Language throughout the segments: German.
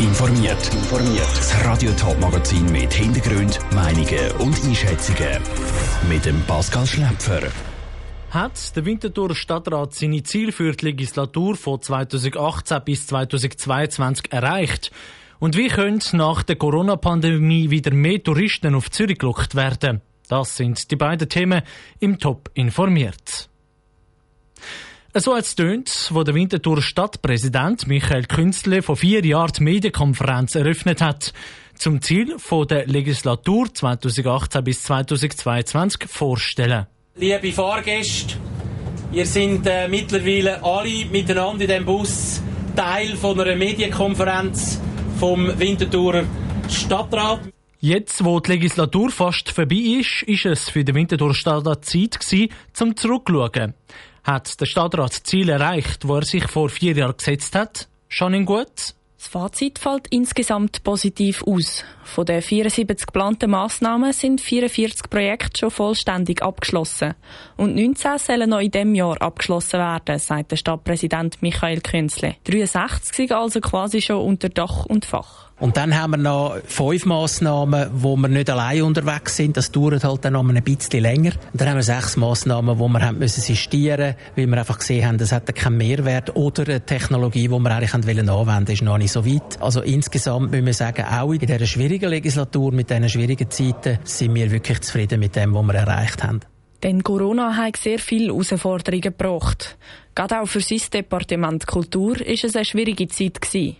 informiert. Informiert. Das Radio Top Magazin mit Hintergrund, Meinungen und Einschätzungen mit dem Pascal Schläpfer. Hat der Winterthur Stadtrat seine Ziele für die Legislatur von 2018 bis 2022 erreicht? Und wie können nach der Corona-Pandemie wieder mehr Touristen auf Zürich gelockt werden? Das sind die beiden Themen im Top informiert. So als tönt, wo der Winterthur Stadtpräsident Michael Künzle vor vier Jahren die Medienkonferenz eröffnet hat, zum Ziel von der Legislatur 2018 bis 2022 vorstellen. Liebe Fahrgäste, ihr seid äh, mittlerweile alle miteinander in diesem Bus Teil von einer Medienkonferenz vom Winterthurer Stadtrat. Jetzt, wo die Legislatur fast vorbei ist, ist es für den Winterthur Stadtrat Zeit gewesen, zum Zurückschauen. Hat der Stadtrat das Ziel erreicht, wo er sich vor vier Jahren gesetzt hat? Schon in gut? Das Fazit fällt insgesamt positiv aus. Von den 74 geplanten Massnahmen sind 44 Projekte schon vollständig abgeschlossen. Und 19 sollen noch in diesem Jahr abgeschlossen werden, sagt der Stadtpräsident Michael Künzle. 63 sind also quasi schon unter Dach und Fach. Und dann haben wir noch fünf Massnahmen, wo wir nicht allein unterwegs sind. Das dauert halt dann noch ein bisschen länger. Und dann haben wir sechs Massnahmen, wo wir haben müssen sistieren, weil wir einfach gesehen haben, das hat keinen Mehrwert oder eine Technologie, die wir eigentlich anwenden wollten, ist noch nicht so weit. Also insgesamt müssen wir sagen, auch in dieser schwierigen Legislatur, mit diesen schwierigen Zeiten, sind wir wirklich zufrieden mit dem, was wir erreicht haben. Denn Corona hat sehr viele Herausforderungen gebracht. Gerade auch für sein Departement Kultur ist es eine schwierige Zeit gewesen.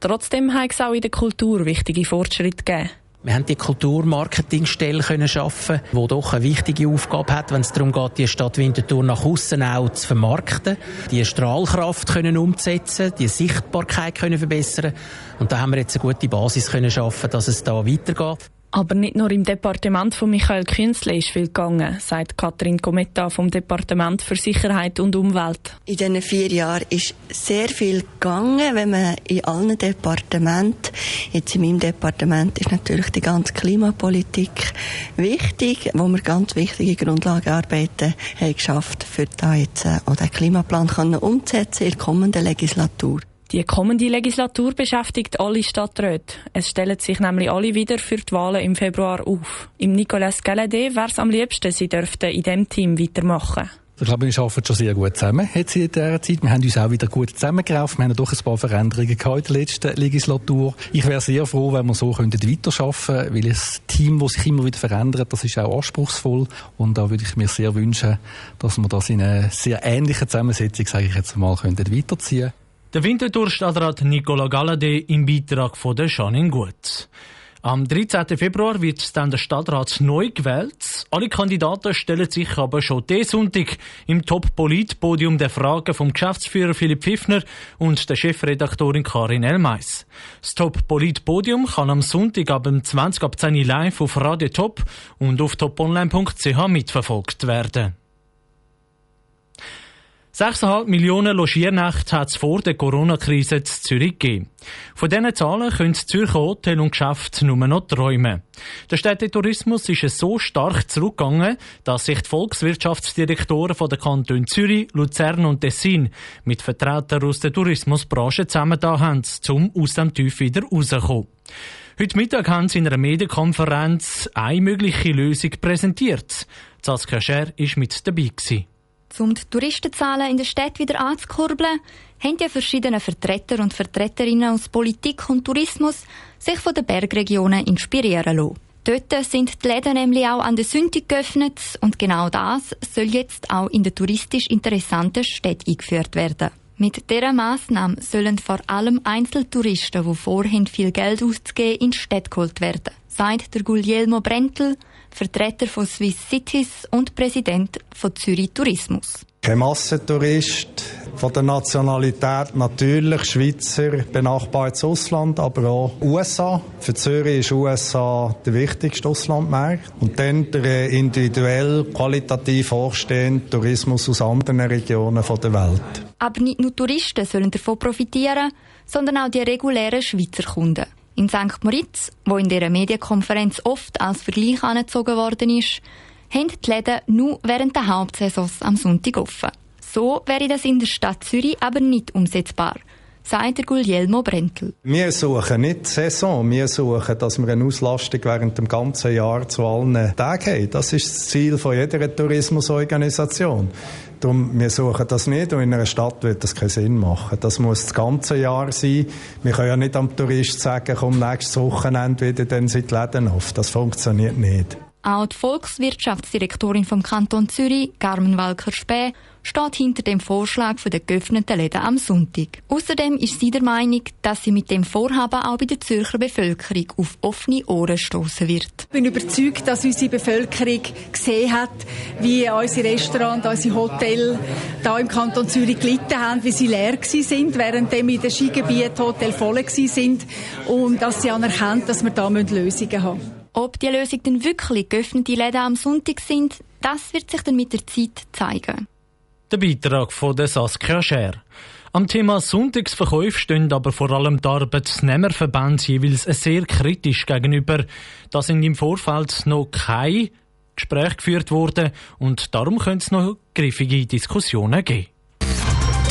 Trotzdem hat es auch in der Kultur wichtige Fortschritte gegeben. Wir haben die Kulturmarketingstelle können schaffen, wo doch eine wichtige Aufgabe hat, wenn es darum geht, die Stadt Winterthur nach außen auch zu vermarkten, die Strahlkraft können umzusetzen, die Sichtbarkeit können verbessern. Und da haben wir jetzt eine gute Basis können schaffen, dass es da weitergeht. Aber nicht nur im Departement von Michael Künzle ist viel gegangen, sagt Katrin Cometta vom Departement für Sicherheit und Umwelt. In diesen vier Jahren ist sehr viel gegangen, wenn man in allen Departementen, jetzt in meinem Departement ist natürlich die ganze Klimapolitik wichtig, wo wir ganz wichtige Grundlagenarbeiten haben geschafft, für da jetzt äh, auch den Klimaplan umzusetzen in der kommenden Legislatur. Die kommende Legislatur beschäftigt alle Stadträte. Es stellen sich nämlich alle wieder für die Wahlen im Februar auf. Im Nicolas Galladay wäre es am liebsten, sie dürften in diesem Team weitermachen. Ich glaube, wir arbeiten schon sehr gut zusammen jetzt in dieser Zeit. Wir haben uns auch wieder gut zusammengerauft. Wir haben doch ein paar Veränderungen gehabt in der letzten Legislatur. Ich wäre sehr froh, wenn wir so weiterarbeiten könnten, weil das Team, das sich immer wieder verändert, das ist auch anspruchsvoll. Und da würde ich mir sehr wünschen, dass wir das in einer sehr ähnlichen Zusammensetzung, sage ich jetzt mal, könnten weiterziehen der Winterthur-Stadtrat Nicola Galladay im Beitrag von der Janine Gut. Am 13. Februar wird dann der Stadtrat neu gewählt. Alle Kandidaten stellen sich aber schon diesen Sonntag im Top-Polit-Podium der Fragen vom Geschäftsführer Philipp Pfiffner und der Chefredaktorin Karin Elmeis. Das Top-Polit-Podium kann am Sonntag ab 20 ab 10 live auf Radio Top und auf toponline.ch mitverfolgt werden. 6,5 Millionen Logiernächte hat es vor der Corona-Krise in Zürich gegeben. Von diesen Zahlen können Zürcher Hotel und Geschäfte nur noch träumen. Der Städtetourismus ist so stark zurückgegangen, dass sich die Volkswirtschaftsdirektoren von der Kanton Zürich, Luzern und Tessin mit Vertretern aus der Tourismusbranche zusammengetan haben, um aus dem Tief wieder rauszukommen. Heute Mittag haben sie in einer Medienkonferenz eine mögliche Lösung präsentiert. Saskia Scher war mit dabei. Gewesen. Um die Touristenzahlen in der Stadt wieder anzukurbeln, haben die verschiedenen Vertreter und Vertreterinnen aus Politik und Tourismus sich von den Bergregionen inspirieren lassen. Dort sind die Läden nämlich auch an der Sonntag geöffnet und genau das soll jetzt auch in der touristisch interessanten Stadt eingeführt werden. Mit dieser Massnahme sollen vor allem Einzeltouristen, die vorhin viel Geld auszugeben, in die Stadt geholt werden, sagt der Guglielmo Brentel, Vertreter von Swiss Cities und Präsident von Zürich Tourismus. Kein Massentourist von der Nationalität natürlich Schweizer, benachbartes Ausland, aber auch USA. Für Zürich ist USA der wichtigste Auslandmarkt. Und dann der individuell, qualitativ hochstehende Tourismus aus anderen Regionen der Welt. Aber nicht nur Touristen sollen davon profitieren, sondern auch die regulären Schweizer Kunden. In St. Moritz, wo in dieser Medienkonferenz oft als Vergleich angezogen worden ist, haben die Läden nur während der Hauptsaison am Sonntag offen. So wäre das in der Stadt Zürich aber nicht umsetzbar, sagt Guglielmo Brentel. Wir suchen nicht die Saison, wir suchen, dass wir eine Auslastung während dem ganzen Jahr zu allen Tagen haben. Das ist das Ziel von jeder Tourismusorganisation. Darum, wir suchen das nicht und in einer Stadt wird das keinen Sinn machen. Das muss das ganze Jahr sein. Wir können ja nicht am Tourist sagen, komm nächstes Wochenende wieder, dann sind die Läden auf. Das funktioniert nicht. Auch die Volkswirtschaftsdirektorin vom Kanton Zürich, Carmen Walker-Späh, steht hinter dem Vorschlag für den geöffneten Läden am Sonntag. Außerdem ist sie der Meinung, dass sie mit dem Vorhaben auch bei der Zürcher Bevölkerung auf offene Ohren stoßen wird. Ich bin überzeugt, dass unsere Bevölkerung gesehen hat, wie unsere Restaurants, unsere Hotels da im Kanton Zürich gelitten haben, wie sie leer sind, während in den Skigebieten Hotels voll sind und dass sie anerkennt, dass wir da Lösungen haben müssen. Ob die Lösung denn wirklich geöffnete Läden am Sonntag sind, das wird sich dann mit der Zeit zeigen. Der Beitrag von der Saskia Scher. Am Thema Sonntagsverkäufe stehen aber vor allem die Arbeitnehmerverbände jeweils sehr kritisch gegenüber. Da sind im Vorfeld noch keine Gespräche geführt worden und darum könnte es noch griffige Diskussionen geben.